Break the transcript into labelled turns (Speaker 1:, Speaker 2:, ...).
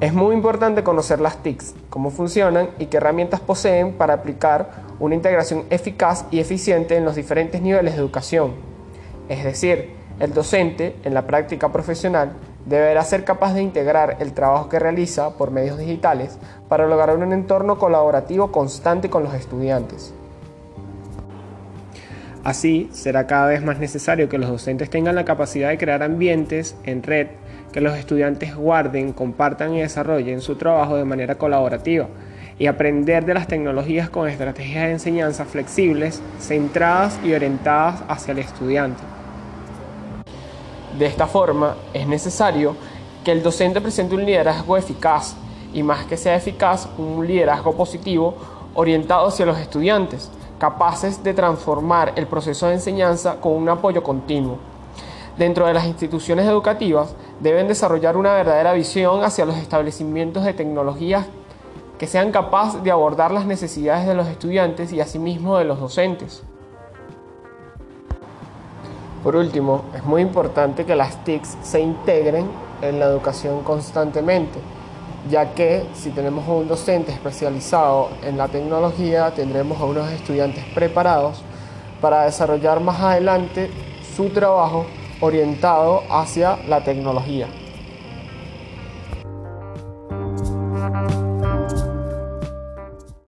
Speaker 1: Es muy importante conocer las TICs, cómo funcionan y qué herramientas poseen para aplicar una integración eficaz y eficiente en los diferentes niveles de educación. Es decir, el docente, en la práctica profesional, deberá ser capaz de integrar el trabajo que realiza por medios digitales para lograr un entorno colaborativo constante con los estudiantes. Así, será cada vez más necesario que los docentes tengan la capacidad de crear ambientes en red que los estudiantes guarden, compartan y desarrollen su trabajo de manera colaborativa y aprender de las tecnologías con estrategias de enseñanza flexibles, centradas y orientadas hacia el estudiante. De esta forma, es necesario que el docente presente un liderazgo eficaz y más que sea eficaz, un liderazgo positivo orientado hacia los estudiantes, capaces de transformar el proceso de enseñanza con un apoyo continuo. Dentro de las instituciones educativas deben desarrollar una verdadera visión hacia los establecimientos de tecnologías que sean capaces de abordar las necesidades de los estudiantes y asimismo de los docentes. Por último, es muy importante que las TICs se integren en la educación constantemente, ya que si tenemos un docente especializado en la tecnología, tendremos a unos estudiantes preparados para desarrollar más adelante su trabajo orientado hacia la tecnología.